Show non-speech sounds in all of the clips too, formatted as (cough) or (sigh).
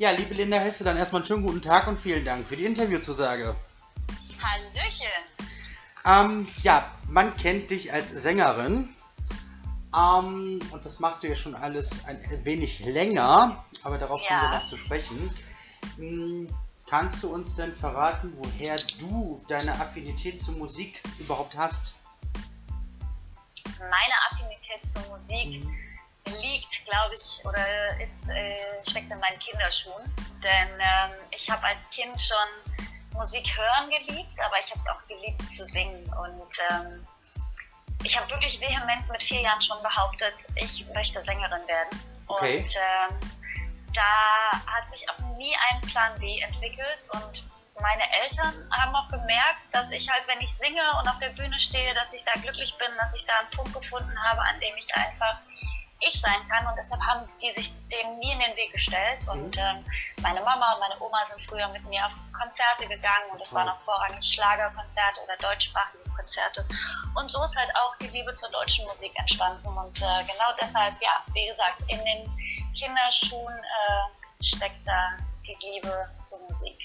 Ja, liebe Linda Hesse, dann erstmal einen schönen guten Tag und vielen Dank für die Interviewzusage. Hallöchen. Ähm, ja, man kennt dich als Sängerin. Ähm, und das machst du ja schon alles ein wenig länger, aber darauf kommen Ja. wir noch zu sprechen. Hm, kannst du uns denn verraten, woher du deine Affinität zur Musik überhaupt hast? Meine Affinität zur Musik liegt, glaube ich, oder ist, äh, steckt in meinen Kinderschuhen. Denn ähm, ich habe als Kind schon Musik hören geliebt, aber ich habe es auch geliebt zu singen. Und ähm, ich habe wirklich vehement mit vier Jahren schon behauptet, ich möchte Sängerin werden. Okay. Und ähm, da hat sich auch nie ein Plan B entwickelt und meine Eltern haben auch gemerkt, dass ich halt, wenn ich singe und auf der Bühne stehe, dass ich da glücklich bin, dass ich da einen Punkt gefunden habe, an dem ich einfach ich sein kann und deshalb haben die sich dem nie in den Weg gestellt und ähm, meine Mama und meine Oma sind früher mit mir auf Konzerte gegangen und es Toll. waren auch vorrangig Schlagerkonzerte oder deutschsprachige Konzerte und so ist halt auch die Liebe zur deutschen Musik entstanden und äh, genau deshalb, ja, wie gesagt, in den Kinderschuhen äh, steckt da die Liebe zur Musik.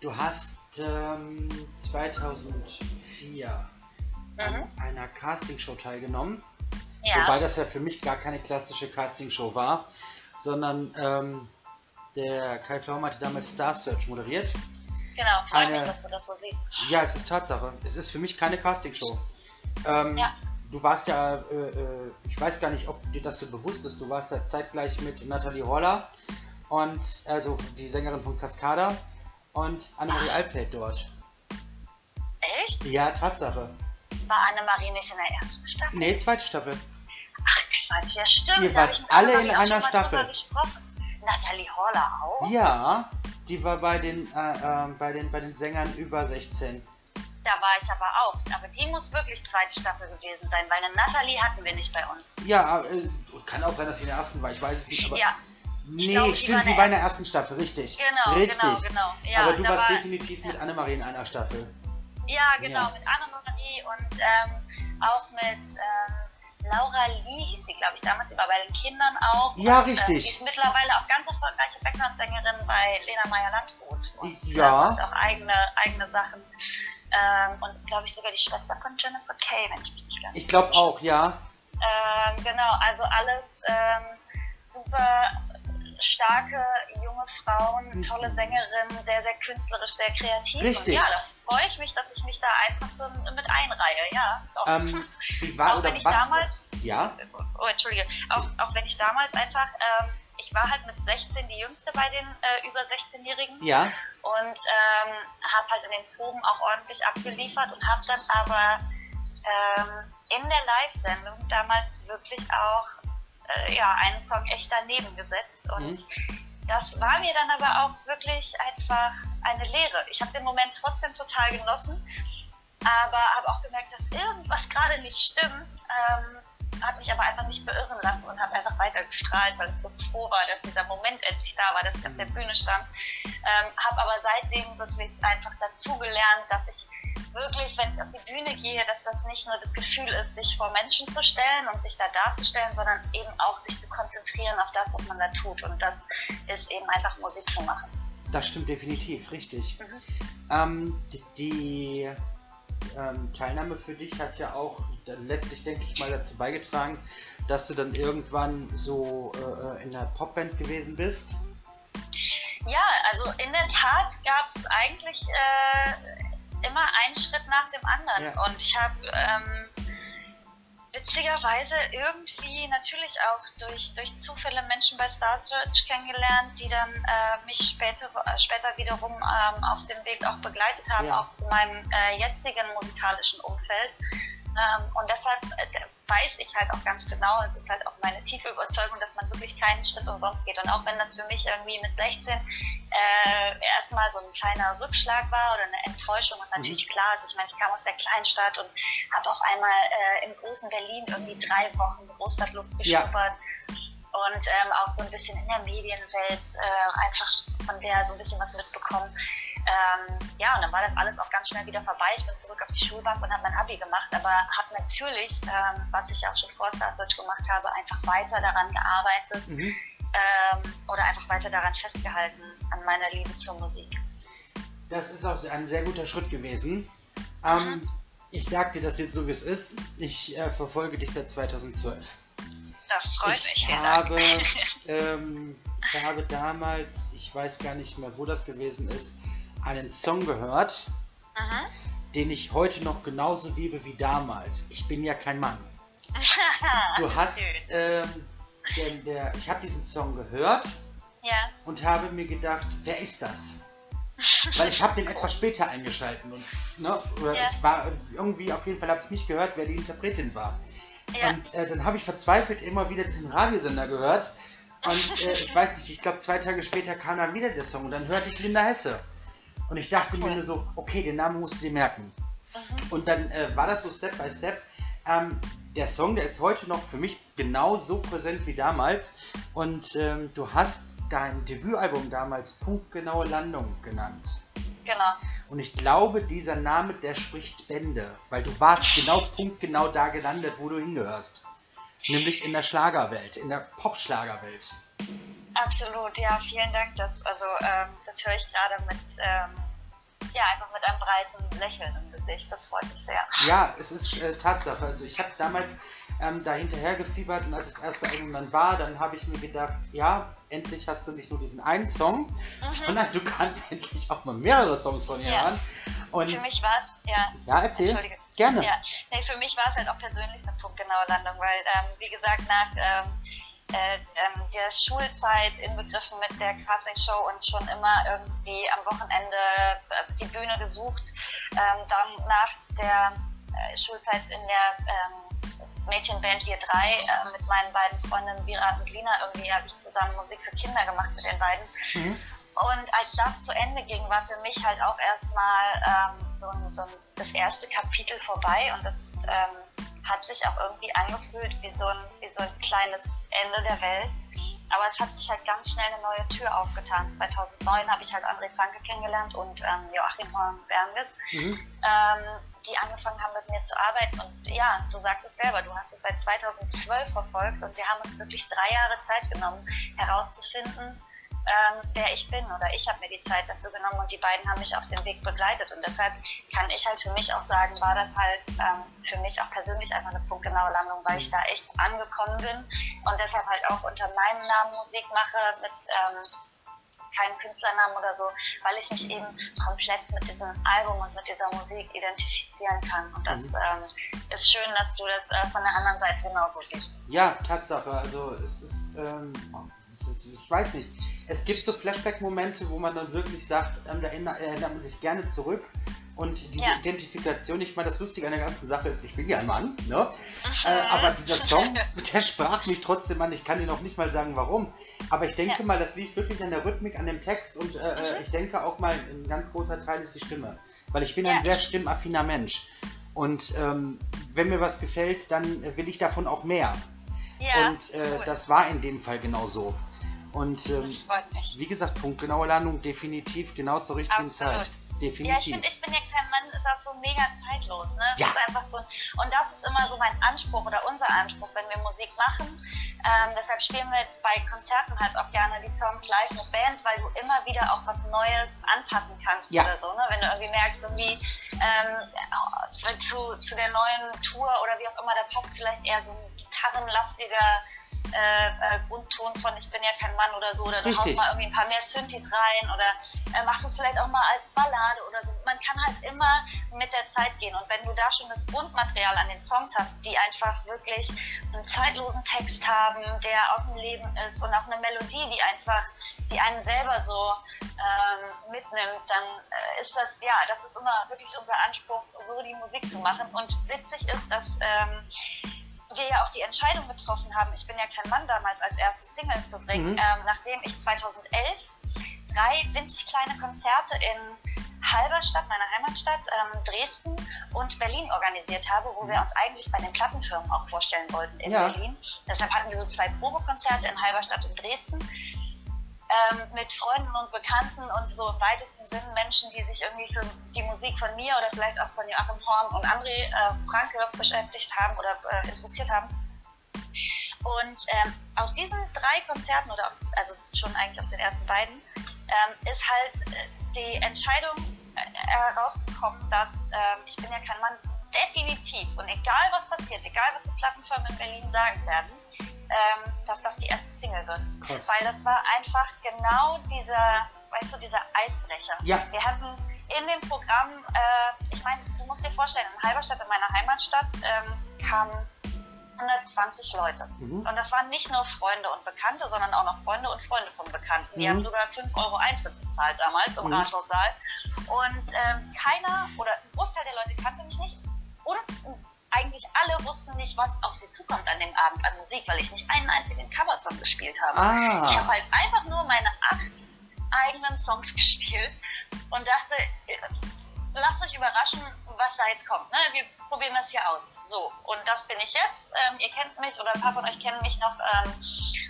Du hast ähm, 2004 an Mhm. einer Castingshow teilgenommen. Ja, Wobei das ja für mich gar keine klassische Castingshow war, sondern ähm, der Kai Pflaum hatte damals Star Search moderiert. genau, freut eine- mich, dass du das so siehst. Ja, es ist Tatsache. Es ist für mich keine Castingshow. Ähm, Ja. Du warst ja, äh, äh, ich weiß gar nicht, ob dir das so bewusst ist, du warst ja zeitgleich mit Nathalie Horler und also die Sängerin von Cascada und Annemarie Alfeld dort. Echt? Ja, Tatsache. War Annemarie nicht in der ersten Staffel? Nee, zweite Staffel. Ach Quatsch, ja stimmt. Ihr wart alle in einer Staffel. Nathalie Horler auch? Ja, die war bei den, äh, äh, bei den, bei den Sängern über 16. Da war ich aber auch. Aber die muss wirklich zweite Staffel gewesen sein, weil eine Nathalie hatten wir nicht bei uns. Ja, äh, kann auch sein, dass sie in der ersten war, ich weiß es nicht, aber. Ja, nee, war stimmt, die der war in der ersten Staffel, richtig. genau, richtig. genau, genau. Ja, aber du warst war, definitiv mit Annemarie in einer Staffel. Ja, genau, Ja. mit Annemarie und ähm, auch mit ähm, Laura Lee hieß sie, glaube ich, damals, war bei den Kindern auch. Ja, und, richtig. Ähm, die ist mittlerweile auch ganz erfolgreiche Background-Sängerin bei Lena Meyer-Landrut. Und Ja. äh, macht auch eigene, eigene Sachen. Ähm, und ist, glaube ich, sogar die Schwester von Jennifer Kay, wenn ich mich nicht ganz Ich glaube auch, ja. Ähm, genau, also alles ähm, super starke junge Frauen, tolle Sängerinnen, sehr, sehr künstlerisch, sehr kreativ. Richtig. Und ja, da freue ich mich, dass ich mich da einfach so mit einreihe. Ja, doch. Ähm, wie war (laughs) auch oder wenn ich was? damals, Ja, oh, entschuldige, auch, auch wenn ich damals einfach, ähm, ich war halt mit 16 die jüngste bei den äh, über 16-Jährigen ja. und ähm, habe halt in den Proben auch ordentlich abgeliefert und habe dann aber ähm, in der Live-Sendung damals wirklich auch äh, ja, einen Song echt daneben gesetzt und das war mir dann aber auch wirklich einfach eine Lehre. Ich habe den Moment trotzdem total genossen, aber habe auch gemerkt, dass irgendwas gerade nicht stimmt. Ähm, habe mich aber einfach nicht beirren lassen und habe einfach weiter gestrahlt, weil ich so froh war, dass dieser Moment endlich da war, dass ich auf der Bühne stand. Ähm, habe aber seitdem wirklich einfach dazu gelernt, dass ich wirklich, wenn ich auf die Bühne gehe, dass das nicht nur das Gefühl ist, sich vor Menschen zu stellen und sich da darzustellen, sondern eben auch sich zu konzentrieren auf das, was man da tut. Und das ist eben einfach Musik zu machen. Das stimmt definitiv, richtig. Mhm. Ähm, die die ähm, Teilnahme für dich hat ja auch letztlich, denke ich mal, dazu beigetragen, dass du dann irgendwann so äh, in der Popband gewesen bist. Ja, also in der Tat gab es eigentlich äh, immer einen Schritt nach dem anderen. Ja. Und ich habe ähm, witzigerweise irgendwie natürlich auch durch, durch Zufälle Menschen bei Star Search kennengelernt, die dann äh, mich später, später wiederum ähm, auf dem Weg auch begleitet haben, Ja. auch zu meinem äh, jetzigen musikalischen Umfeld. Ähm, und deshalb äh, weiß ich halt auch ganz genau, es ist halt auch meine tiefe Überzeugung, dass man wirklich keinen Schritt umsonst geht. Und auch wenn das für mich irgendwie mit 16 äh, erstmal so ein kleiner Rückschlag war oder eine Enttäuschung, was natürlich klar ist. Ich meine, ich kam aus der Kleinstadt und habe auf einmal äh, im großen Berlin irgendwie drei Wochen Großstadtluft Ja. geschnuppert. Und ähm, auch so ein bisschen in der Medienwelt äh, einfach von der so ein bisschen was mitbekommen. Ähm, ja, und dann war das alles auch ganz schnell wieder vorbei. Ich bin zurück auf die Schulbank und habe mein Abi gemacht, aber habe natürlich, ähm, was ich auch schon vor Star Search gemacht habe, einfach weiter daran gearbeitet, Mhm. ähm, oder einfach weiter daran festgehalten, an meiner Liebe zur Musik. Das ist auch ein sehr guter Schritt gewesen. Ähm, Mhm. ich sag dir das jetzt so, wie es ist. Ich äh, verfolge dich seit 2012. Das freut mich. Ich vielen habe, ähm, ich habe damals, ich weiß gar nicht mehr, wo das gewesen ist, einen Song gehört, Mhm. den ich heute noch genauso liebe wie damals. Ich bin ja kein Mann. (laughs) Du hast, ähm, der, der, ich habe diesen Song gehört Ja, und habe mir gedacht, wer ist das? Weil ich habe den etwas später eingeschalten und ne, oder Ja. ich war irgendwie auf jeden Fall habe ich nicht gehört, wer die Interpretin war. ja. Und äh, dann habe ich verzweifelt immer wieder diesen Radiosender gehört und äh, ich weiß nicht, ich glaube zwei Tage später kam dann wieder der Song und dann hörte ich Linda Hesse und ich dachte mir Cool. nur so, okay, den Namen musst du dir merken. Mhm. Und dann äh, war das so Step by Step. Ähm, der Song, der ist heute noch für mich genauso präsent wie damals. Und ähm, du hast dein Debütalbum damals Punktgenaue Landung genannt. Genau. Und ich glaube, dieser Name, der spricht Bände, weil du warst genau punktgenau da gelandet, wo du hingehörst. Nämlich in der Schlagerwelt, in der Popschlagerwelt. Absolut, ja, vielen Dank. Das, also, ähm, das höre ich gerade mit, ähm, ja, einfach mit einem breiten Lächeln im Gesicht. Das freut mich sehr. Ja, es ist äh, Tatsache. Also ich habe damals ähm, da hinterher gefiebert und als das erste Album dann war, dann habe ich mir gedacht, ja, endlich hast du nicht nur diesen einen Song, sondern du kannst (laughs) endlich auch mal mehrere Songs von ihr Ja. hören. Und Für mich war es, ja, ja, erzähl. Entschuldige. Gerne. Ja, nee, für mich war es halt auch persönlich eine punktgenaue Landung, weil, ähm, wie gesagt, nach ähm, äh, ähm, der Schulzeit inbegriffen mit der Castingshow und schon immer irgendwie am Wochenende äh, die Bühne gesucht, ähm, dann nach der äh, Schulzeit in der ähm, Mädchenband Wir Drei äh, mit meinen beiden Freundinnen Vira und Lina, irgendwie habe ich zusammen Musik für Kinder gemacht mit den beiden. Mhm. Und als das zu Ende ging, war für mich halt auch erstmal ähm, so, ein, so ein, das erste Kapitel vorbei und das ähm, hat sich auch irgendwie angefühlt wie so, ein, wie so ein kleines Ende der Welt. Aber es hat sich halt ganz schnell eine neue Tür aufgetan. 2009 habe ich halt André Franke kennengelernt und ähm, Joachim Horn-Bernges, Mhm. ähm, die angefangen haben mit mir zu arbeiten. Und ja, du sagst es selber, du hast es seit 2012 verfolgt und wir haben uns wirklich drei Jahre Zeit genommen, herauszufinden, ähm, wer ich bin oder ich habe mir die Zeit dafür genommen und die beiden haben mich auf dem Weg begleitet und deshalb kann ich halt für mich auch sagen, war das halt ähm, für mich auch persönlich einfach eine punktgenaue Landung, weil ich da echt angekommen bin und deshalb halt auch unter meinem Namen Musik mache mit ähm, keinen Künstlernamen oder so, weil ich mich eben komplett mit diesem Album und mit dieser Musik identifizieren kann und das Mhm. ähm, ist schön, dass du das äh, von der anderen Seite genauso siehst. Ja, Tatsache. Also es ist, ähm, es ist ich weiß nicht. Es gibt so Flashback-Momente, wo man dann wirklich sagt, ähm, da erinnert, erinnert man sich gerne zurück. Und diese Ja. Identifikation, ich meine, das Lustige an der ganzen Sache ist, ich bin ja ein Mann, ne? Äh, aber dieser Song, (laughs) der sprach mich trotzdem an. Ich kann dir noch nicht mal sagen, warum. Aber ich denke Ja. mal, das liegt wirklich an der Rhythmik, an dem Text und äh, Mhm. ich denke auch mal, ein ganz großer Teil ist die Stimme. Weil ich bin ein Ja. sehr stimmaffiner Mensch. Und ähm, wenn mir was gefällt, dann äh, will ich davon auch mehr. Ja, und äh, cool. das war in dem Fall genau so. Und ähm, wie gesagt, punktgenaue Landung, definitiv genau zur richtigen Absolut. Zeit. Ja, ich Definitiv. finde, ich bin ja kein Mann, ist auch so mega zeitlos. Ne? Ja. ist einfach so, und das ist immer so mein Anspruch oder unser Anspruch, wenn wir Musik machen. Ähm, deshalb spielen wir bei Konzerten halt auch gerne die Songs live mit Band, weil du immer wieder auch was Neues anpassen kannst Ja. oder so. Ne? Wenn du irgendwie merkst, irgendwie ähm, zu, zu der neuen Tour oder wie auch immer, da passt vielleicht eher so ein gitarrenlastiger äh, äh, Grundton von Ich bin ja kein Mann oder so, oder du Richtig. haust mal irgendwie ein paar mehr Synthes rein oder äh, machst es vielleicht auch mal als Ballade oder so. Man kann halt immer mit der Zeit gehen und wenn du da schon das Grundmaterial an den Songs hast, die einfach wirklich einen zeitlosen Text haben, der aus dem Leben ist und auch eine Melodie, die einfach, die einen selber so ähm, mitnimmt, dann äh, ist das, ja, das ist immer wirklich unser Anspruch, so die Musik zu machen und witzig ist, dass ähm, wir ja auch die Entscheidung getroffen haben, ich bin ja kein Mann damals als erstes Single zu bringen, Mhm. ähm, nachdem ich 2011 drei winzig kleine Konzerte in Halberstadt, meiner Heimatstadt, ähm, Dresden und Berlin organisiert habe, wo wir uns eigentlich bei den Plattenfirmen auch vorstellen wollten in Ja. Berlin. Deshalb hatten wir so zwei Probekonzerte in Halberstadt und Dresden ähm, mit Freunden und Bekannten und so im weitesten Sinn Menschen, die sich irgendwie für die Musik von mir oder vielleicht auch von Joachim Horn und André äh, Franke beschäftigt haben oder äh, interessiert haben. Und ähm, aus diesen drei Konzerten, oder also schon eigentlich aus den ersten beiden, ähm, ist halt äh, die Entscheidung äh, herausgekommen, dass ähm, ich bin ja kein Mann, definitiv und egal was passiert, egal was die Plattenfirmen in Berlin sagen werden, ähm, dass das die erste Single wird. Krass. Weil das war einfach genau dieser, weißt du, dieser Eisbrecher. Ja. Wir hatten in dem Programm, äh, ich meine, du musst dir vorstellen, in Halberstadt, in meiner Heimatstadt, ähm, kamen 120 Leute. Mhm. Und das waren nicht nur Freunde und Bekannte, sondern auch noch Freunde und Freunde von Bekannten. Die Mhm. haben sogar 5 Euro Eintritt bezahlt damals im Mhm. Rathaussaal. Und ähm, keiner oder ein Großteil der Leute kannte mich nicht. Und eigentlich alle wussten nicht, was auf sie zukommt an dem Abend an Musik, weil ich nicht einen einzigen Coversong gespielt habe. Ah. Ich habe halt einfach nur meine acht eigenen Songs (laughs) gespielt und dachte, äh, lasst euch überraschen, was da jetzt kommt. Ne? Wir probieren das hier aus. So, und das bin ich jetzt. Ähm, ihr kennt mich oder ein paar von euch kennen mich noch ähm,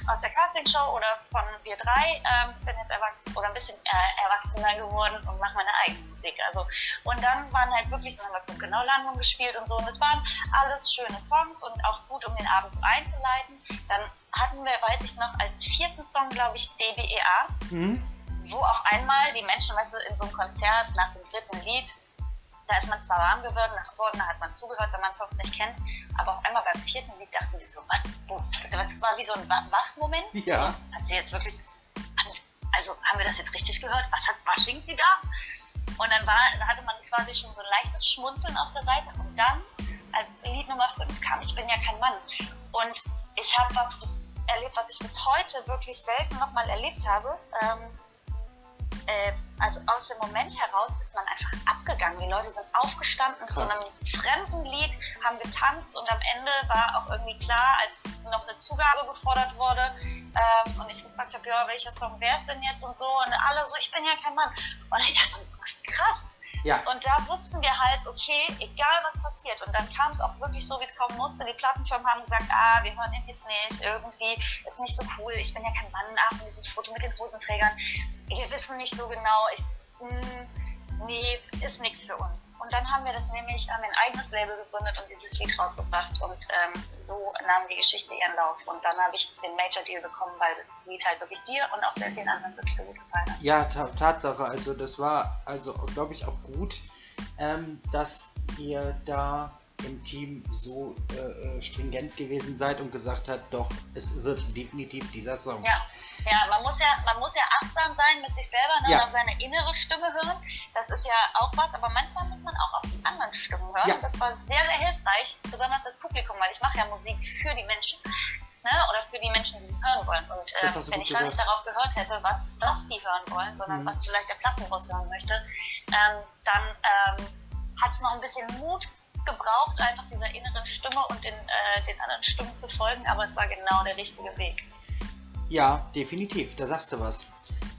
aus der Castingshow oder von Wir drei. Ähm, bin jetzt erwachsen oder ein bisschen äh, erwachsener geworden und mache meine eigene Musik. Also, und dann waren halt wirklich, dann haben wir genau Landung gespielt und so. Und es waren alles schöne Songs und auch gut, um den Abend so einzuleiten. Dann hatten wir, weiß ich noch, als vierten Song, glaube ich, DBEA Mhm. wo auf einmal die Menschen, weißt du, in so einem Konzert nach dem dritten Lied, da ist man zwar warm geworden, da hat man zugehört, wenn man Songs nicht kennt, aber auf einmal beim vierten Lied dachten sie so, was, das war wie so ein Wa- Wachmoment. Ja. Hat sie jetzt wirklich, also haben wir das jetzt richtig gehört? Was, hat, was singt sie da? Und dann war, da hatte man quasi schon so ein leichtes Schmunzeln auf der Seite und dann als Lied Nummer 5 kam Ich bin ja kein Mann. Und ich habe was bis, erlebt, was ich bis heute wirklich selten nochmal erlebt habe. Ähm, äh, also aus dem Moment heraus ist man einfach abgegangen. Die Leute sind aufgestanden zu einem fremden Lied, haben getanzt und am Ende war auch irgendwie klar, als noch eine Zugabe gefordert wurde ähm, und ich gefragt habe, ja, welcher Song wäre es denn jetzt und so und alle so, ich bin ja kein Mann. Und ich dachte, krass. Ja. Und da wussten wir halt, okay, egal was passiert. Und dann kam es auch wirklich so, wie es kommen musste. Die Plattenfirmen haben gesagt, ah, wir hören ihn jetzt nicht, irgendwie ist nicht so cool, ich bin ja kein Mann, ach, und dieses Foto mit den Hosenträgern, wir wissen nicht so genau, ich, mh, nee, ist nichts für uns. Und dann haben wir das nämlich, haben ein eigenes Label gegründet und dieses Lied rausgebracht und ähm, so nahm die Geschichte ihren Lauf. Und dann habe ich den Major Deal bekommen, weil das Lied halt wirklich dir und auch sehr vielen anderen wirklich so gut gefallen hat. Ja, ta Tatsache. Also das war, also glaube ich auch gut, ähm, dass ihr da im Team so äh, äh, stringent gewesen seid und gesagt habt, doch, es wird definitiv dieser Song. Ja, ja, man muss ja, man muss ja achtsam sein mit sich selber, ne? Ja. und auf seine innere Stimme hören. Das ist ja auch was, aber manchmal muss man auch auf die anderen Stimmen hören. Ja. Das war sehr, sehr hilfreich, besonders das Publikum, weil ich mache ja Musik für die Menschen. Ne? Oder für die Menschen, die hören wollen. Und du wenn ich gar nicht gesagt. darauf gehört hätte, was, was die hören wollen, sondern Mhm. was vielleicht der Plattenboss hören möchte, ähm, dann ähm, hat es noch ein bisschen Mut gebraucht, einfach dieser inneren Stimme und den, äh, den anderen Stimmen zu folgen, aber es war genau der richtige Weg. Ja, definitiv, da sagst du was.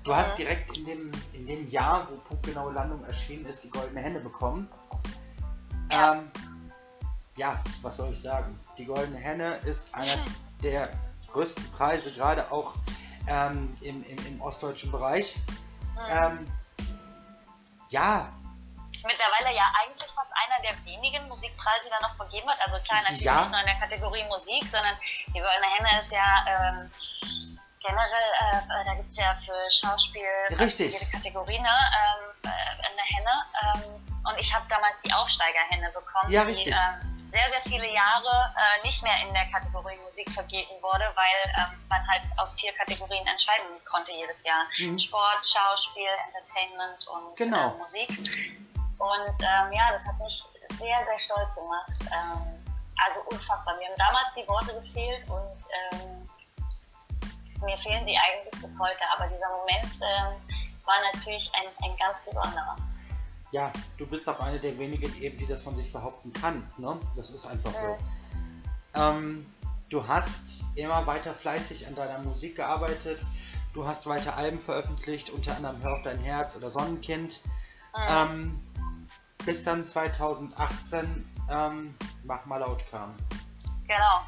Du hast Mhm. direkt in dem, in dem Jahr, wo punktgenaue Landung erschienen ist, die goldene Henne bekommen. Ja. Ähm, ja, was soll ich sagen? Die goldene Henne ist einer der größten Preise, gerade auch ähm, im, im, im ostdeutschen Bereich. Mhm. Ähm, ja, mittlerweile ja eigentlich fast einer der wenigen Musikpreise, die da noch vergeben wird. Also klar, natürlich Ja. nicht nur in der Kategorie Musik, sondern die Goldene Henne ist ja ähm, generell, äh, da gibt es ja für Schauspiel Richtig. jede Kategorie ne, ähm, äh, eine Henne. Ähm, und ich habe damals die Aufsteigerhenne bekommen, Ja, die ähm, sehr, sehr viele Jahre äh, nicht mehr in der Kategorie Musik vergeben wurde, weil ähm, man halt aus vier Kategorien entscheiden konnte jedes Jahr. Mhm. Sport, Schauspiel, Entertainment und Genau. äh, Musik. Und ähm, ja, das hat mich sehr, sehr stolz gemacht. Ähm, also unfassbar. Mir haben damals die Worte gefehlt und ähm, mir fehlen die eigentlich bis heute. Aber dieser Moment ähm, war natürlich ein, ein ganz besonderer. ja, du bist auch eine der wenigen eben, die das von sich behaupten kann. Ne? Das ist einfach so. Ähm, du hast immer weiter fleißig an deiner Musik gearbeitet. Du hast weiter Alben veröffentlicht, unter anderem Hör auf dein Herz oder Sonnenkind. Mhm. Ähm, bis dann 2018 ähm, Mach mal laut kam. Genau.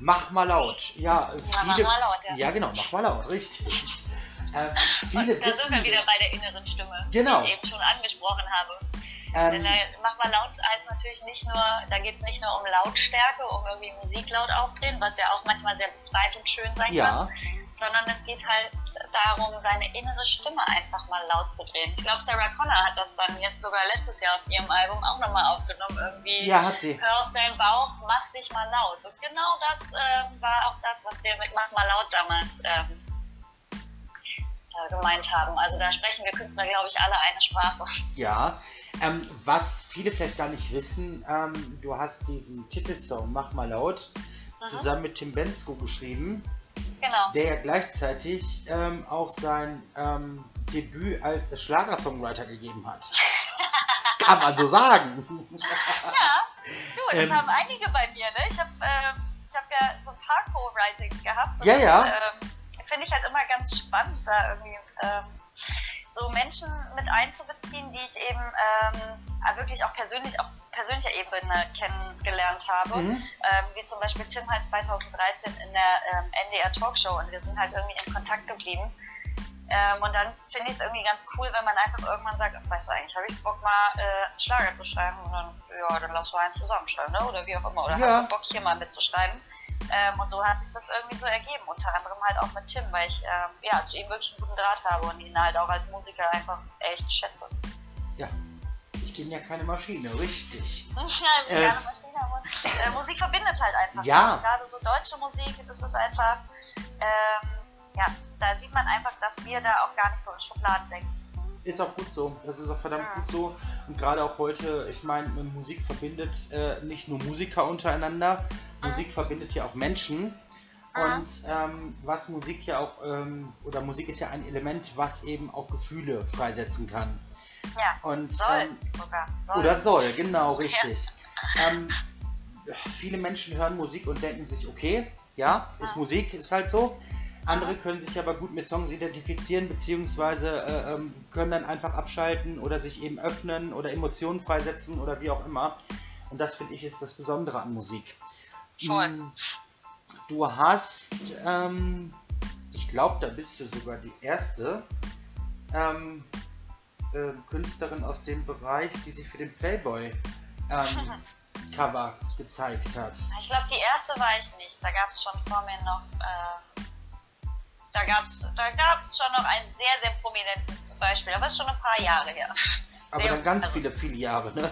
Mach mal laut. Ja, Mach viele. mal laut, ja. ja, genau, mach mal laut, richtig. Ähm, viele Und da sind wir wieder bei der inneren Stimme, Genau. die ich eben schon angesprochen habe. Ähm, Denn der Mach mal laut heißt natürlich nicht nur, da geht es nicht nur um Lautstärke, um irgendwie Musik laut aufdrehen, was ja auch manchmal sehr befreit und schön sein ja. kann, sondern es geht halt darum, seine innere Stimme einfach mal laut zu drehen. Ich glaube, Sarah Connor hat das dann jetzt sogar letztes Jahr auf ihrem Album auch nochmal aufgenommen. Irgendwie, ja, hat sie. Hör auf deinen Bauch, mach dich mal laut. Und genau das äh, war auch das, was wir mit Mach mal laut damals ähm, äh, gemeint haben. Also da sprechen wir Künstler, glaube ich, alle eine Sprache. Ja, ähm, was viele vielleicht gar nicht wissen, ähm, du hast diesen Titelsong Mach mal laut mhm. zusammen mit Tim Bensko geschrieben. Genau. Der ja gleichzeitig ähm, auch sein ähm, Debüt als Schlagersongwriter gegeben hat. (laughs) Kann man so sagen. ja, du, das ähm, haben einige bei mir, ne? Ich habe ähm, hab ja so ein paar Co-Writings gehabt. Ja, ja. Ähm, Finde ich halt immer ganz spannend, da irgendwie ähm, so Menschen mit einzubeziehen, die ich eben ähm, wirklich auch persönlich auf persönlicher Ebene kennengelernt habe. Mhm. Ähm, wie zum Beispiel Tim halt 2013 in der ähm, NDR Talkshow und wir sind halt irgendwie in Kontakt geblieben. Ähm, und dann finde ich es irgendwie ganz cool, wenn man einfach irgendwann sagt, ach, weißt du, eigentlich habe ich Bock mal äh, einen Schlager zu schreiben und dann, ja, dann lass du einen zusammenschreiben, ne? oder wie auch immer. Oder ja. hast du Bock hier mal mitzuschreiben? Ähm, und so hat sich das irgendwie so ergeben, unter anderem halt auch mit Tim, weil ich ähm, ja, zu ihm wirklich einen guten Draht habe und ihn halt auch als Musiker einfach echt schätze. Ja, ich bin ja keine Maschine, richtig. (laughs) ja, ich bin äh, keine Maschine, aber äh, Musik verbindet halt einfach. Ja. Gerade so deutsche Musik, das ist einfach, ähm, ja, da sieht man einfach, dass wir da auch gar nicht so in Schubladen denken. Ist auch gut so. Das ist auch verdammt ja. gut so. Und gerade auch heute, ich meine, Musik verbindet äh, nicht nur Musiker untereinander, mhm. Musik verbindet ja auch Menschen. Mhm. Und ähm, was Musik ja auch, ähm, oder Musik ist ja ein Element, was eben auch Gefühle freisetzen kann. Ja, und, soll ähm, sogar. Soll. Oder soll, genau, richtig. Ja. Ähm, viele Menschen hören Musik und denken sich, okay, ja, ist mhm. Musik, ist halt so. Andere können sich aber gut mit Songs identifizieren, beziehungsweise äh, ähm, können dann einfach abschalten oder sich eben öffnen oder Emotionen freisetzen oder wie auch immer. Und das finde ich ist das Besondere an Musik. Voll. Hm, du hast, ähm, ich glaube, da bist du sogar die erste ähm, äh, Künstlerin aus dem Bereich, die sich für den Playboy ähm, (laughs) Cover gezeigt hat. Ich glaube, die erste war ich nicht. Da gab es schon vor mir noch. Äh da gab es da gab's schon noch ein sehr, sehr prominentes Beispiel, aber ist schon ein paar Jahre her. Aber sehr dann ganz viele, viele Jahre, ne?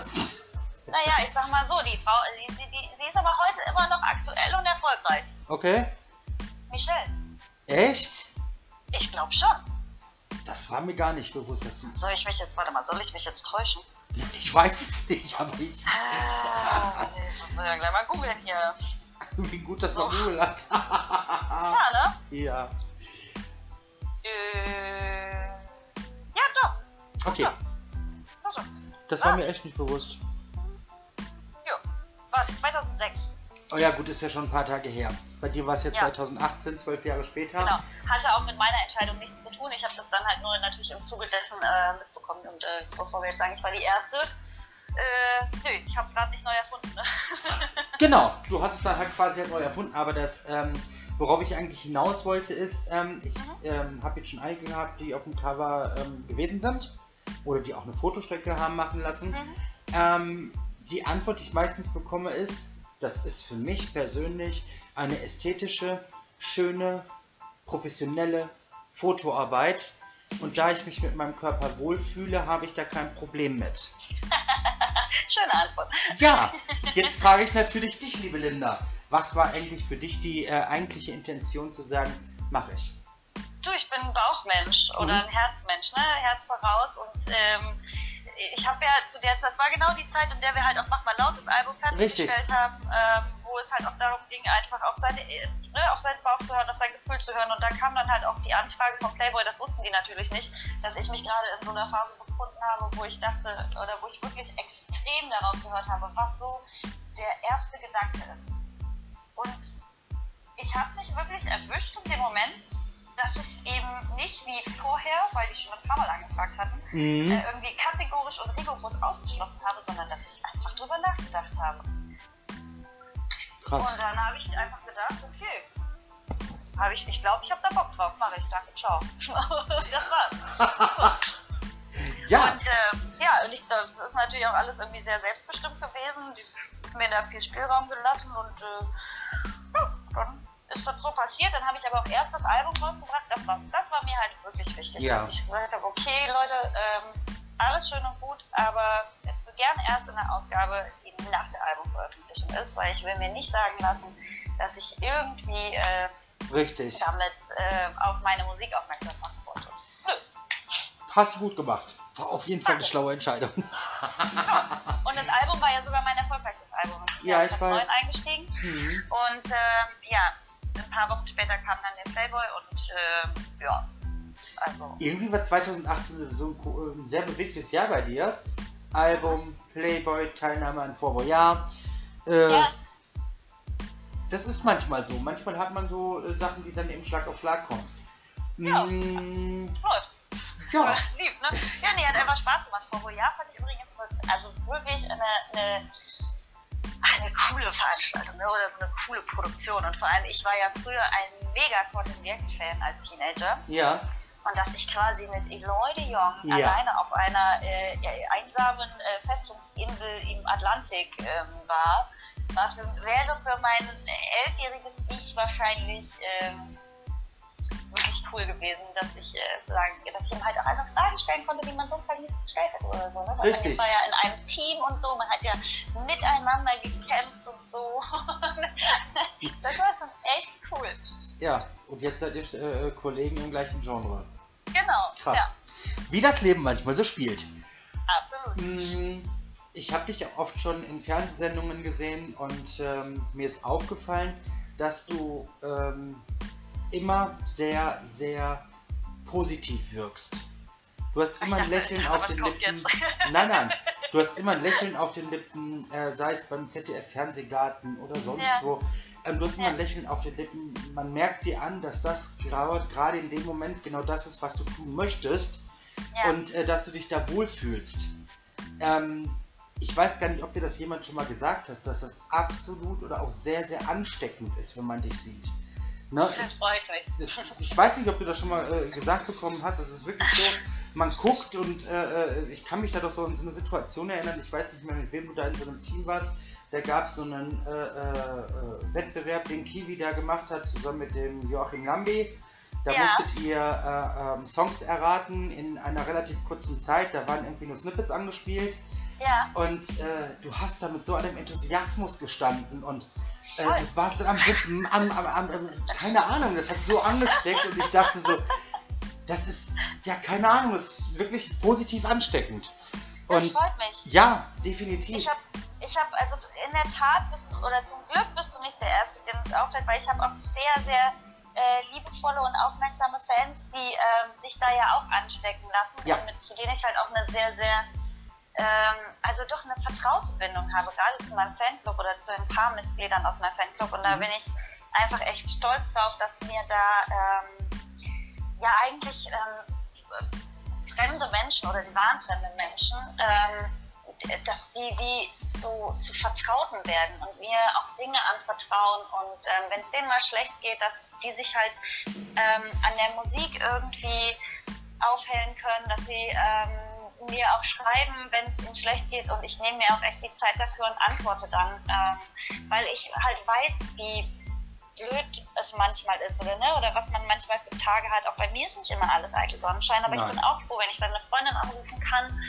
Naja, ich sag mal so, die Frau, sie, sie, sie ist aber heute immer noch aktuell und erfolgreich. Okay. Michelle. Echt? Ich glaube schon. Das war mir gar nicht bewusst, dass du. Soll ich mich jetzt, warte mal, soll ich mich jetzt täuschen? (laughs) Ich weiß es nicht, aber ich. Ah, ich muss ja gleich mal googeln hier. (laughs) Wie gut, dass man Google hat. ja, ne? (laughs) Ja. Äh, ja, doch. Okay. Also. Das war ah. mir echt nicht bewusst. Jo, war 2006. Oh ja, gut, ist ja schon ein paar Tage her. Bei dir war es ja, ja 2018, zwölf Jahre später. Genau, hatte auch mit meiner Entscheidung nichts zu tun. Ich habe das dann halt nur natürlich im Zuge dessen äh, mitbekommen. Und äh, bevor wir jetzt sagen, ich war die Erste, äh, nö, ich habe es gerade nicht neu erfunden. Ne? (laughs) genau, du hast es dann halt quasi halt neu erfunden, aber das ähm, Worauf ich eigentlich hinaus wollte, ist, ähm, ich ähm, habe jetzt schon einige gehabt, die auf dem Cover ähm, gewesen sind oder die auch eine Fotostrecke haben machen lassen. Mhm. Ähm, die Antwort, die ich meistens bekomme, ist, das ist für mich persönlich eine ästhetische, schöne, professionelle Fotoarbeit. Und da ich mich mit meinem Körper wohlfühle, habe ich da kein Problem mit. (laughs) Schöne Antwort. Ja, jetzt frage ich natürlich dich, liebe Linda. Was war eigentlich für dich die äh, eigentliche Intention zu sagen, mache ich? Du, ich bin ein Bauchmensch mhm. oder ein Herzmensch, ne? Herz voraus und ähm, ich habe ja zu der Zeit, das war genau die Zeit, in der wir halt auch Mach mal laut das Album fertiggestellt haben, ähm, wo es halt auch darum ging, einfach auf, seine, ne, auf seinen Bauch zu hören, auf sein Gefühl zu hören. Und da kam dann halt auch die Anfrage von Playboy, das wussten die natürlich nicht, dass ich mich gerade in so einer Phase befunden habe, wo ich dachte, oder wo ich wirklich extrem darauf gehört habe, was so der erste Gedanke ist. Und ich habe mich wirklich erwischt in dem Moment, dass ich eben nicht wie vorher, weil die schon ein paar Mal angefragt hatten, mhm. äh, irgendwie kategorisch und rigoros ausgeschlossen habe, sondern dass ich einfach drüber nachgedacht habe. Krass. Und dann habe ich einfach gedacht, okay, habe ich, ich glaube, ich habe da Bock drauf, mache ich, danke, ciao. (laughs) das war's. (laughs) Ja. Und äh, ja, und ich, das ist natürlich auch alles irgendwie sehr selbstbestimmt gewesen. Die haben mir da viel Spielraum gelassen und äh, ja, dann ist das so passiert. Dann habe ich aber auch erst das Album rausgebracht. Das war, das war mir halt wirklich wichtig, ja. dass ich gesagt habe, okay, Leute, ähm, alles schön und gut, aber gerne erst in der Ausgabe, die nach der Albumveröffentlichung ist, weil ich will mir nicht sagen lassen, dass ich irgendwie äh, damit äh, auf meine Musik aufmerksam. Nö. Hast du gut gemacht. War auf jeden Fall eine schlaue Entscheidung. ja. (laughs) Und das Album war ja sogar mein erfolgreichstes Album. Ich ja, ich weiß. eingestiegen. Mhm. Und äh, ja, ein paar Wochen später kam dann der Playboy und äh, ja, also. Irgendwie war 2018 so ein, sehr bewegtes Jahr bei dir. Album, Playboy, Teilnahme an Vorboy. Ja, äh, ja. Das ist manchmal so. Manchmal hat man so äh, Sachen, die dann eben Schlag auf Schlag kommen. Ja. Mmh, ja. Lieb, ne? Ja, nee, hat einfach Spaß gemacht. Vorboy, ja, fand ich übrigens also wirklich eine, eine eine coole Veranstaltung ne? oder so eine coole Produktion. Und vor allem, ich war ja früher ein mega Cotton Fan als Teenager. Ja. Und dass ich quasi mit Eloy de Jong ja. alleine auf einer äh, einsamen äh, Festungsinsel im Atlantik ähm, war, war für, wäre für mein elfjähriges Ich wahrscheinlich ähm, wirklich cool gewesen, dass ich, äh, sagen, dass ich ihm halt auch einfach Fragen stellen konnte, die man sonst halt nicht gestellt hätte oder so. Ne? Weil Richtig. Man war ja in einem Team und so, man hat ja miteinander gekämpft und so. (laughs) das war schon echt cool. Ja, und jetzt seid ihr äh, Kollegen im gleichen Genre. Genau. Krass. Ja. Wie das Leben manchmal so spielt. Absolut. Hm, ich habe dich oft schon in Fernsehsendungen gesehen und ähm, mir ist aufgefallen, dass du ähm, immer sehr, sehr positiv wirkst. Du hast immer ein Lächeln (laughs) auf den Lippen. (laughs) Nein, nein. Du hast immer ein Lächeln auf den Lippen, äh, sei es beim ZDF Fernsehgarten oder sonst ja. wo. Ähm, du hast immer ein Lächeln auf den Lippen. Man merkt dir an, dass das gerade in dem Moment genau das ist, was du tun möchtest. Ja. Und äh, dass du dich da wohlfühlst. Ähm, ich weiß gar nicht, ob dir das jemand schon mal gesagt hat, dass das absolut oder auch sehr, sehr ansteckend ist, wenn man dich sieht. Ne? Das freut mich. Ich weiß nicht, ob du das schon mal äh, gesagt bekommen hast. Es ist wirklich so, man guckt und äh, äh, ich kann mich da doch so in so eine Situation erinnern. Ich weiß nicht mehr, mit wem du da in so einem Team warst. Da gab es so einen äh, äh, Wettbewerb, den Kiwi da gemacht hat, zusammen mit dem Joachim Lambi. Da ja. musstet ihr äh, ähm, Songs erraten in einer relativ kurzen Zeit. Da waren irgendwie nur Snippets angespielt. Ja. Und du hast da mit so einem Enthusiasmus gestanden und äh, du warst dann am, am, am, am, keine Ahnung, das hat so angesteckt und ich dachte so, das ist, ja, keine Ahnung, das ist wirklich positiv ansteckend. Und das freut mich. Ja, definitiv. Ich habe, ich hab, also in der Tat, bist, oder zum Glück bist du nicht der Erste, dem es auffällt, weil ich habe auch sehr, sehr äh, liebevolle und aufmerksame Fans, die ähm, sich da ja auch anstecken lassen ja. und mit zu denen ich halt auch eine sehr, sehr also doch eine vertraute Bindung habe, gerade zu meinem Fanclub oder zu ein paar Mitgliedern aus meinem Fanclub. Und da mhm. bin ich einfach echt stolz drauf, dass mir da ähm, ja eigentlich ähm, fremde Menschen oder die waren fremde Menschen, ähm, dass die wie so zu Vertrauten werden und mir auch Dinge anvertrauen und ähm, wenn es denen mal schlecht geht, dass die sich halt ähm, an der Musik irgendwie aufhellen können, dass sie ähm, mir auch schreiben, wenn es ihnen schlecht geht und ich nehme mir auch echt die Zeit dafür und antworte dann, ähm, weil ich halt weiß, wie blöd es manchmal ist oder ne oder was man manchmal für Tage hat. Auch bei mir ist nicht immer alles eitel Sonnenschein, aber Nein. ich bin auch froh, wenn ich dann eine Freundin anrufen kann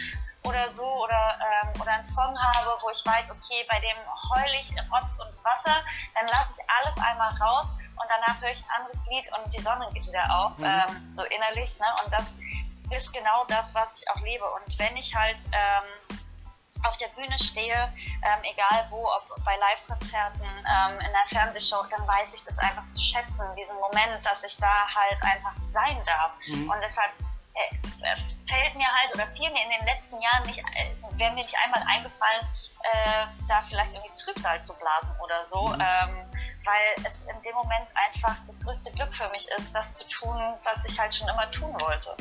oder so oder ähm, oder einen Song habe, wo ich weiß, okay, bei dem heul ich Rotz und Wasser, dann lasse ich alles einmal raus und danach höre ich ein anderes Lied und die Sonne geht wieder auf, mhm. ähm, so innerlich, ne? Und das ist genau das, was ich auch lebe. Und wenn ich halt ähm, auf der Bühne stehe, ähm, egal wo, ob bei Live-Konzerten, ähm, in der Fernsehshow, dann weiß ich das einfach zu schätzen, diesen Moment, dass ich da halt einfach sein darf. Mhm. Und deshalb äh, fällt mir halt oder fiel mir in den letzten Jahren nicht, äh, wäre mir nicht einmal eingefallen, äh, da vielleicht irgendwie Trübsal zu blasen oder so, mhm. ähm, weil es in dem Moment einfach das größte Glück für mich ist, das zu tun, was ich halt schon immer tun wollte.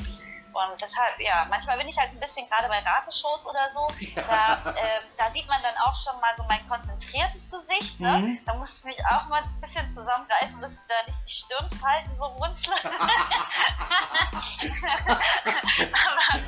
Und deshalb, ja, manchmal bin ich halt ein bisschen gerade bei Rateshows oder so, (laughs) da, äh, da sieht man dann auch schon mal so mein konzentriertes Gesicht. Ne? Mhm. Da muss ich mich auch mal ein bisschen zusammenreißen, dass ich da nicht die Stirnfalten so runzle. (laughs) Aber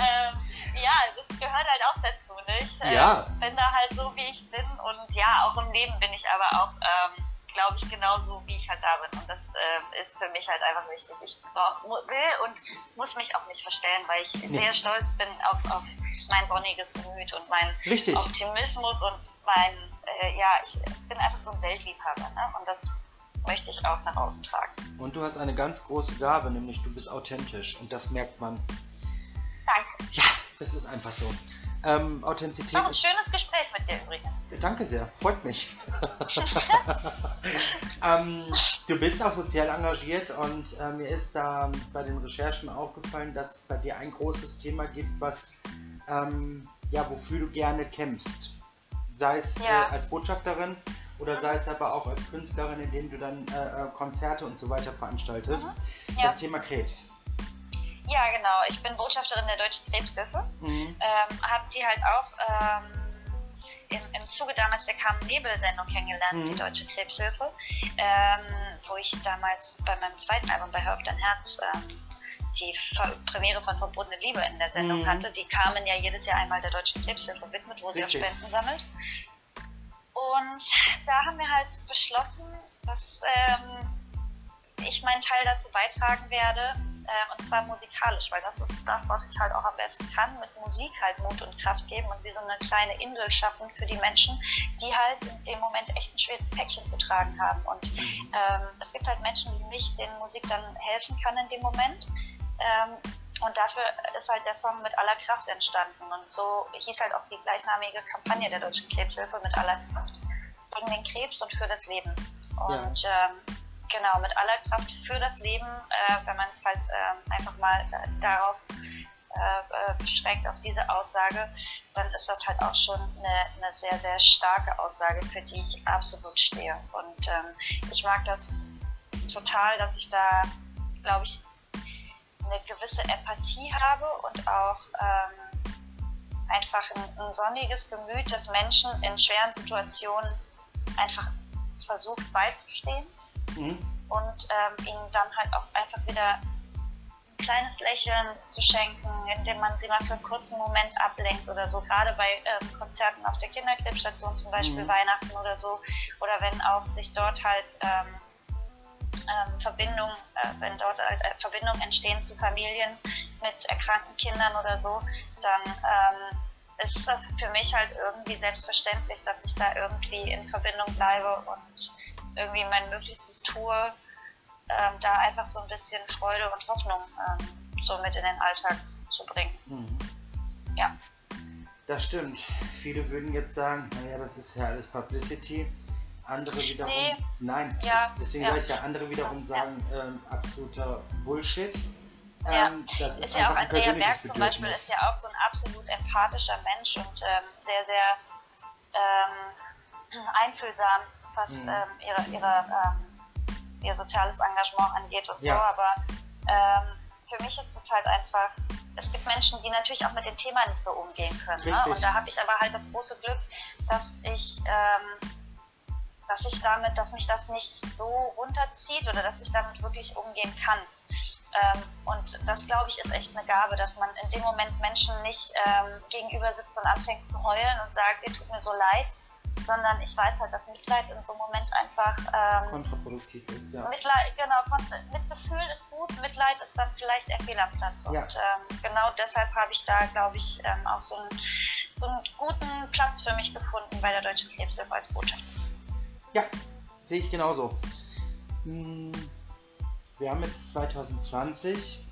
ähm, ja, das gehört halt auch dazu, nicht? Ja. Ich bin da halt so, wie ich bin und ja, auch im Leben bin ich aber auch. Ähm, glaube ich, genauso, wie ich halt da bin. Und das äh, ist für mich halt einfach wichtig. Ich brauch, will und muss mich auch nicht verstellen, weil ich nee. sehr stolz bin auf, auf mein sonniges Gemüt und meinen Optimismus und mein, äh, ja, ich bin einfach so ein Weltliebhaber. Ne? Und das möchte ich auch nach außen tragen. Und du hast eine ganz große Gabe, nämlich du bist authentisch. Und das merkt man. Danke. Ja, das ist einfach so. Ähm, Authentizität. Ein schönes Gespräch mit dir übrigens. Danke sehr, freut mich. (laughs) ähm, du bist auch sozial engagiert und äh, mir ist da bei den Recherchen aufgefallen, dass es bei dir ein großes Thema gibt, was ähm, ja, wofür du gerne kämpfst. Sei es äh, ja. äh, als Botschafterin oder sei es aber auch als Künstlerin, indem du dann äh, äh Konzerte und so weiter veranstaltest. Mhm. Ja. Das Thema Krebs. Ja, genau. Ich bin Botschafterin der Deutschen Krebshilfe. Mhm. Ähm, hab die halt auch ähm, im, im Zuge damals der Carmen Nebel-Sendung kennengelernt, mhm. die Deutsche Krebshilfe, ähm, wo ich damals bei meinem zweiten Album bei Hör auf dein Herz ähm, die Ver Premiere von Verbotene Liebe in der Sendung mhm. hatte. Die Carmen ja jedes Jahr einmal der Deutschen Krebshilfe widmet, wo sie auch Spenden sammelt. Und da haben wir halt beschlossen, dass ähm, ich meinen Teil dazu beitragen werde, äh, und zwar musikalisch, weil das ist das, was ich halt auch am besten kann, mit Musik halt Mut und Kraft geben und wie so eine kleine Insel schaffen für die Menschen, die halt in dem Moment echt ein schweres Päckchen zu tragen haben. Und mhm. ähm, es gibt halt Menschen wie mich, denen Musik dann helfen kann in dem Moment. Ähm, und dafür ist halt der Song mit aller Kraft entstanden. Und so hieß halt auch die gleichnamige Kampagne der Deutschen Krebshilfe mit aller Kraft gegen den Krebs und für das Leben. Und ja. ähm, genau, mit aller Kraft für das Leben, äh, wenn man es halt äh, einfach mal da, darauf äh, äh, beschränkt, auf diese Aussage, dann ist das halt auch schon eine, eine sehr, sehr starke Aussage, für die ich absolut stehe. Und ähm, ich mag das total, dass ich da, glaube ich, eine gewisse Empathie habe und auch ähm, einfach ein, ein sonniges Gemüt, das Menschen in schweren Situationen einfach versucht beizustehen mhm. und ähm, ihnen dann halt auch einfach wieder ein kleines Lächeln zu schenken, indem man sie mal für einen kurzen Moment ablenkt oder so, gerade bei ähm, Konzerten auf der Kinderkrebsstation zum Beispiel mhm. Weihnachten oder so, oder wenn auch sich dort halt ähm, ähm, Verbindung, äh, wenn dort halt äh, Verbindungen entstehen zu Familien mit erkrankten Kindern oder so, dann ähm, ist das für mich halt irgendwie selbstverständlich, dass ich da irgendwie in Verbindung bleibe und irgendwie mein Möglichstes tue, ähm, da einfach so ein bisschen Freude und Hoffnung ähm, so mit in den Alltag zu bringen. Mhm. Ja. Das stimmt. Viele würden jetzt sagen, naja, das ist ja alles Publicity. Andere wiederum, nee. nein, ja. deswegen ja. sage ich ja, andere wiederum sagen, ähm, absoluter Bullshit. Ja, ähm, das ist, ist ja auch Andrea Berg zum Beispiel ist ja auch so ein absolut empathischer Mensch und ähm, sehr, sehr ähm, einfühlsam was mhm. ähm, ihre, ihre, ähm, ihr soziales Engagement angeht und ja. so, aber ähm, für mich ist es halt einfach, es gibt Menschen, die natürlich auch mit dem Thema nicht so umgehen können. Ne? Und da habe ich aber halt das große Glück, dass ich, ähm, dass ich damit, dass mich das nicht so runterzieht oder dass ich damit wirklich umgehen kann. Ähm, und das, glaube ich, ist echt eine Gabe, dass man in dem Moment Menschen nicht ähm, gegenüber sitzt und anfängt zu heulen und sagt, ihr tut mir so leid, sondern ich weiß halt, dass Mitleid in so einem Moment einfach ähm, kontraproduktiv ist. Ja. Mitleid, genau, Mitgefühl ist gut, Mitleid ist dann vielleicht der Fehl am Platz. Ja. Und ähm, genau deshalb habe ich da, glaube ich, ähm, auch so einen, so einen guten Platz für mich gefunden bei der Deutschen Krebshilfe als Botschaft. Ja, sehe ich genauso. Hm, wir haben jetzt 2020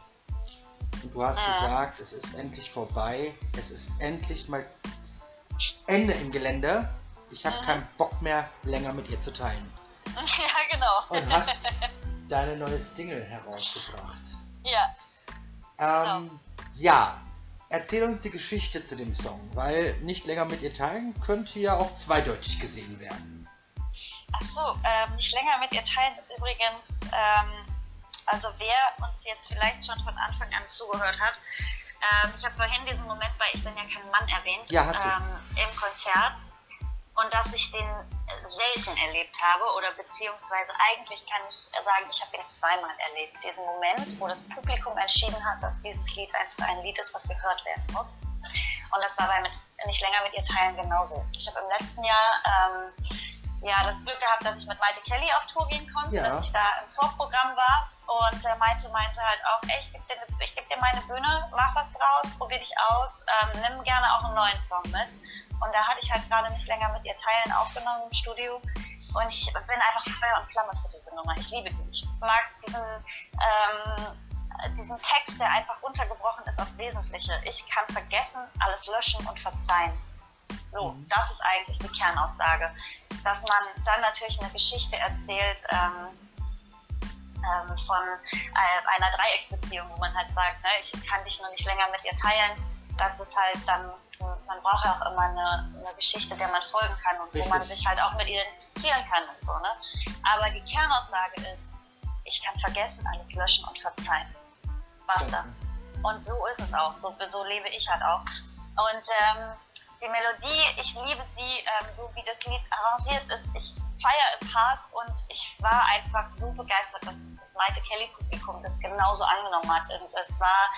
und du hast ja. gesagt, es ist endlich vorbei. Es ist endlich mal Ende im Gelände. Ich habe mhm. keinen Bock mehr, länger mit ihr zu teilen. (laughs) Ja, genau. Und hast (laughs) deine neue Single herausgebracht. Ja. Ähm, genau. Ja, erzähl uns die Geschichte zu dem Song, weil nicht länger mit ihr teilen könnte ja auch zweideutig gesehen werden. Ach so, ähm, nicht länger mit ihr teilen ist übrigens ähm, Also wer uns jetzt vielleicht schon von Anfang an zugehört hat, ähm, ich habe vorhin diesen Moment bei Ich bin ja kein Mann erwähnt, ja, hast du. Ähm, im Konzert und dass ich den äh, selten erlebt habe oder beziehungsweise eigentlich kann ich sagen, ich habe ihn zweimal erlebt. Diesen Moment, wo das Publikum entschieden hat, dass dieses Lied einfach ein Lied ist, was gehört werden muss. Und das war bei mit, nicht länger mit ihr teilen genauso. Ich habe im letzten Jahr ähm, ja, das Glück gehabt, dass ich mit Maite Kelly auf Tour gehen konnte, ja. dass ich da im Vorprogramm war. Und äh, Maite meinte halt auch, ey, ich gebe dir, geb dir meine Bühne, mach was draus, probier dich aus, ähm, nimm gerne auch einen neuen Song mit. Und da hatte ich halt gerade nicht länger mit ihr Teilen aufgenommen im Studio. Und ich bin einfach Feuer und Flamme für diese Nummer. Ich liebe die. Ich mag diesen, ähm, diesen Text, der einfach runtergebrochen ist aufs Wesentliche. Ich kann vergessen, alles löschen und verzeihen. So, mhm. das ist eigentlich die Kernaussage. Dass man dann natürlich eine Geschichte erzählt ähm, ähm, von äh, einer Dreiecksbeziehung, wo man halt sagt, ne, ich kann dich nur nicht länger mit ihr teilen. Das ist halt dann man braucht ja auch immer eine, eine, Geschichte, der man folgen kann und Richtig. wo man sich halt auch mit identifizieren kann und so, ne? Aber die Kernaussage ist, ich kann vergessen, alles löschen und verzeihen. Basta. Und so ist es auch, so, so lebe ich halt auch. Und ähm, die Melodie, ich liebe sie, ähm, so wie das Lied arrangiert ist. Ich feiere es hart und ich war einfach so begeistert, dass das Maite Kelly Publikum das genauso angenommen hat. Und es war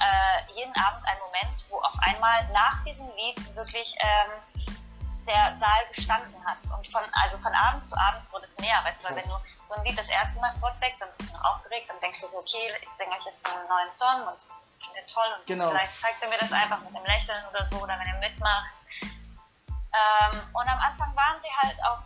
äh, jeden Abend ein Moment, wo auf einmal nach diesem Lied wirklich ähm, der Saal gestanden hat. Und von, also von Abend zu Abend wurde es mehr, weißt du, weil wenn du so ein Lied das erste Mal vorträgst, dann bist du noch aufgeregt, dann denkst du, okay, ich singe jetzt einen neuen Song und finde den toll und genau. vielleicht zeigt er mir das einfach mit einem Lächeln oder so oder wenn er mitmacht. Ähm, und am Anfang waren sie halt auch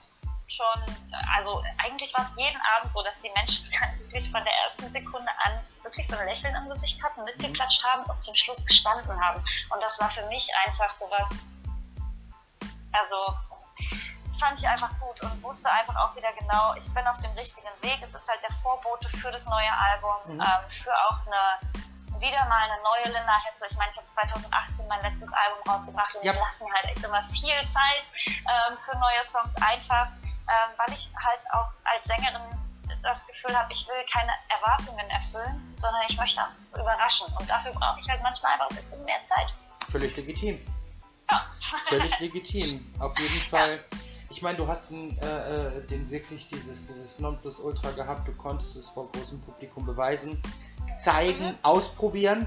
schon, also eigentlich war es jeden Abend so, dass die Menschen dann wirklich von der ersten Sekunde an wirklich so ein Lächeln im Gesicht hatten, mitgeklatscht haben und zum Schluss gestanden haben. Und das war für mich einfach sowas, also fand ich einfach gut und wusste einfach auch wieder genau, ich bin auf dem richtigen Weg. Es ist halt der Vorbote für das neue Album, mhm. ähm, für auch eine wieder mal eine neue Linda Hessel. Ich meine, ich habe 2018 mein letztes Album rausgebracht und ja. ich lasse mir halt echt immer viel Zeit ähm, für neue Songs einfach ähm, weil ich halt auch als Sängerin das Gefühl habe, ich will keine Erwartungen erfüllen, sondern ich möchte überraschen. Und dafür brauche ich halt manchmal einfach ein bisschen mehr Zeit. Völlig legitim. Ja. Völlig legitim, auf jeden (laughs) Fall. Ja. Ich meine, du hast den, äh, äh, den wirklich dieses, dieses Nonplusultra gehabt, du konntest es vor großem Publikum beweisen, zeigen, mhm. ausprobieren.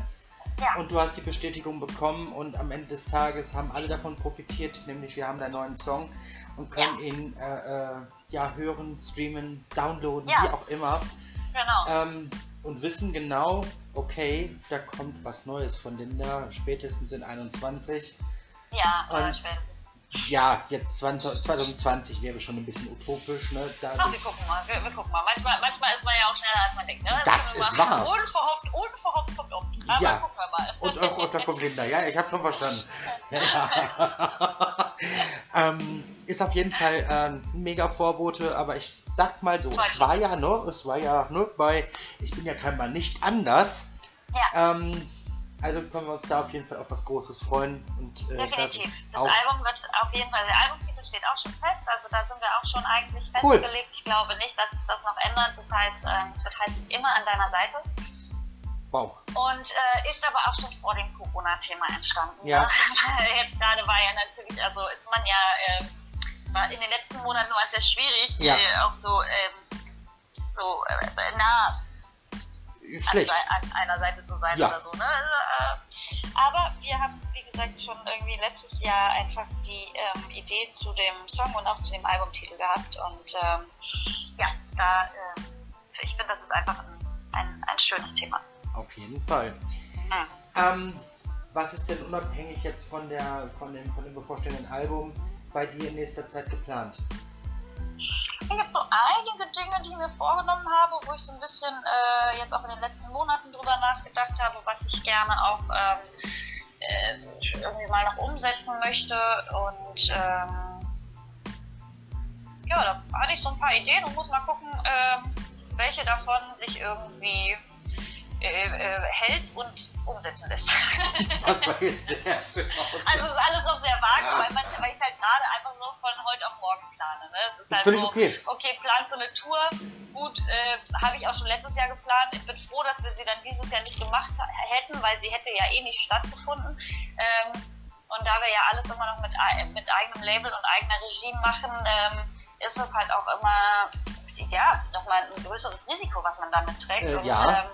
Ja. Und du hast die Bestätigung bekommen und am Ende des Tages haben alle davon profitiert, nämlich wir haben einen neuen Song und können ja. ihn äh, äh, ja hören, streamen, downloaden, ja. wie auch immer. Genau. Ähm, und wissen genau, okay, da kommt was Neues von Linda, spätestens in 21. Ja, und ja, jetzt 20, 2020 wäre schon ein bisschen utopisch. Ne? Ach, wir gucken mal, wir, wir, gucken mal. Manchmal, manchmal ist man ja auch schneller, als man denkt. Ne? Das, das ist wahr. Unverhofft, unverhofft kommt oft. Aber ja. gucken wir mal. Und auch öfter kommt Linda. Ja, ich habe schon verstanden. Ja. (laughs) ähm, ist auf jeden Fall ein äh, mega Vorbote, aber ich sag mal so, es war ja, ne, es war ja, ne, bei Ich bin ja kein Mann nicht anders. Ja. Ähm, also können wir uns da auf jeden Fall auf was Großes freuen. Und, äh, Definitiv. Das, das Album wird auf jeden Fall, der Albumtitel steht auch schon fest, also da sind wir auch schon eigentlich cool. festgelegt. Ich glaube nicht, dass sich das noch ändert. Das heißt, ähm, es wird heißen, immer an deiner Seite. Wow. Und äh, ist aber auch schon vor dem Corona-Thema entstanden. Ja. Ne? (laughs) Jetzt gerade war ja natürlich, also ist man ja äh, war in den letzten Monaten nur sehr schwierig, ja. äh, auch so, ähm, so äh, nah schlecht. An, einer Seite zu sein ja. oder so. Ne? Also, äh, aber wir haben, wie gesagt, schon irgendwie letztes Jahr einfach die ähm, Idee zu dem Song und auch zu dem Albumtitel gehabt. Und ähm, ja, da, äh, ich finde, das ist einfach ein, ein, ein, schönes Thema. Auf jeden Fall. Mhm. Ähm, was ist denn unabhängig jetzt von, der, von, dem, von dem bevorstehenden Album bei dir in nächster Zeit geplant? Ich habe so einige Dinge, die ich mir vorgenommen habe, wo ich so ein bisschen äh, jetzt auch in den letzten Monaten drüber nachgedacht habe, was ich gerne auch ähm, äh, irgendwie mal noch umsetzen möchte. Und ähm, ja, da hatte ich so ein paar Ideen und muss mal gucken, äh, welche davon sich irgendwie hält und umsetzen lässt. (laughs) das war jetzt (laughs) sehr schön aus. Also es ist alles noch sehr vage, ja. weil, man, weil ich halt gerade einfach so von heute auf morgen plane. Ne? Es ist halt Völlig so, okay. Okay, planst du eine Tour? Gut, äh, habe ich auch schon letztes Jahr geplant. Ich bin froh, dass wir sie dann dieses Jahr nicht gemacht hätten, weil sie hätte ja eh nicht stattgefunden. Ähm, und da wir ja alles immer noch mit, mit eigenem Label und eigener Regie machen, ähm, ist das halt auch immer ja, nochmal ein größeres Risiko, was man damit trägt. Äh, und, ja. ähm,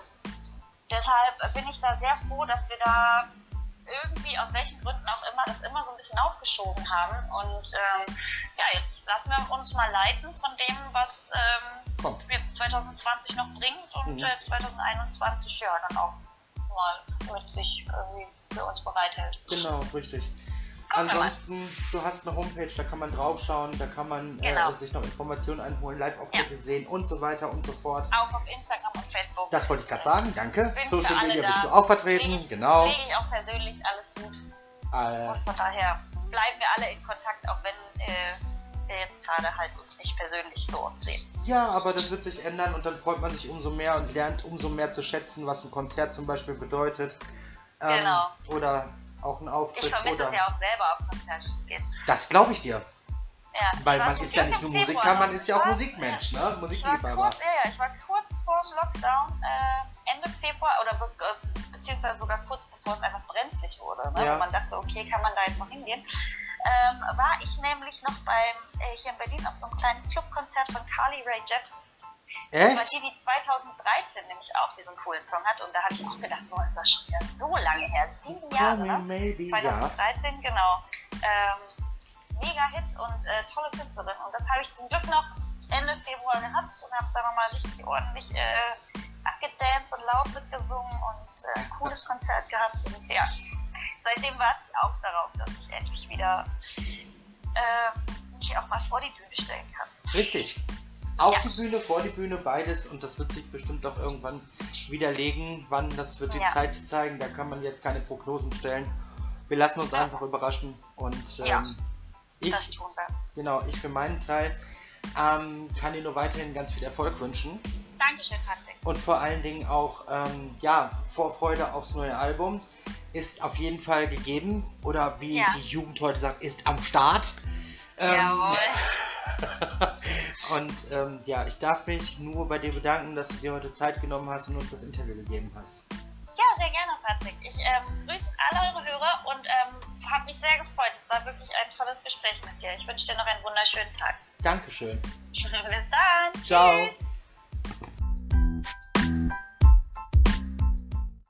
deshalb bin ich da sehr froh, dass wir da irgendwie aus welchen Gründen auch immer das immer so ein bisschen aufgeschoben haben. Und ähm, ja, jetzt lassen wir uns mal leiten von dem, was ähm, jetzt 2020 noch bringt und mhm. äh, 2021 ja dann auch mal mit sich irgendwie für uns bereithält. Genau, richtig. Ansonsten, du hast eine Homepage, da kann man draufschauen, da kann man äh, genau. äh, sich noch Informationen einholen, Live-Auftritte ja. sehen und so weiter und so fort. Auch auf Instagram und Facebook. Das wollte ich gerade sagen, danke. Bin Social Media bist du auch vertreten, ich, genau. Kriege ich auch persönlich, alles gut. Äh, und von daher bleiben wir alle in Kontakt, auch wenn äh, wir jetzt gerade halt uns nicht persönlich so oft sehen. Ja, aber das wird sich ändern und dann freut man sich umso mehr und lernt umso mehr zu schätzen, was ein Konzert zum Beispiel bedeutet. Ähm, genau. Oder auch ein Auftritt. Ich vermisse es ja auch selber auf Konzert. Das glaube ich dir. Ja, Weil man ist ja nicht nur Musiker, man ist ja auch Musikmensch, ne? Musikliebhaber. Kurz, ja, ich war kurz vor dem Lockdown, äh, Ende Februar, oder be äh, beziehungsweise sogar kurz bevor es einfach brenzlig wurde, ne? Ja. man dachte, okay, kann man da jetzt noch hingehen. Ähm, war ich nämlich noch beim, äh, hier in Berlin auf so einem kleinen Clubkonzert von Carly Ray Jepsen. Echt? Das war die, die 2013 nämlich auch diesen coolen Song hat. Und da habe ich auch gedacht, so ist das schon wieder so lange her. Sieben Jahre, ne? Maybe, 2013, ja. genau. Ähm, mega Hit und äh, tolle Künstlerin. Und das habe ich zum Glück noch Ende Februar gehabt und habe da nochmal richtig ordentlich äh, abgedanced und laut mitgesungen und äh, cooles (laughs) Konzert gehabt. Und ja, seitdem warte ich auch darauf, dass ich endlich wieder äh, mich auch mal vor die Bühne stellen kann. Richtig. Auf ja. die Bühne, vor die Bühne, beides und das wird sich bestimmt auch irgendwann widerlegen. Wann, das wird die ja. Zeit zeigen, da kann man jetzt keine Prognosen stellen. Wir lassen uns ja. einfach überraschen und ähm, ich, genau, ich für meinen Teil ähm, kann dir nur weiterhin ganz viel Erfolg wünschen. Dankeschön, Patrick. Und vor allen Dingen auch, ähm, ja, Vorfreude aufs neue Album ist auf jeden Fall gegeben. Oder wie ja. die Jugend heute sagt, ist am Start. Ähm, Jawohl. (laughs) (laughs) und ähm, ja, ich darf mich nur bei dir bedanken, dass du dir heute Zeit genommen hast und uns das Interview gegeben hast. Ja, sehr gerne, Patrick. Ich ähm, grüße alle eure Hörer und ähm, habe mich sehr gefreut. Es war wirklich ein tolles Gespräch mit dir. Ich wünsche dir noch einen wunderschönen Tag. Dankeschön. (laughs) Bis dann. Ciao. Tschüss.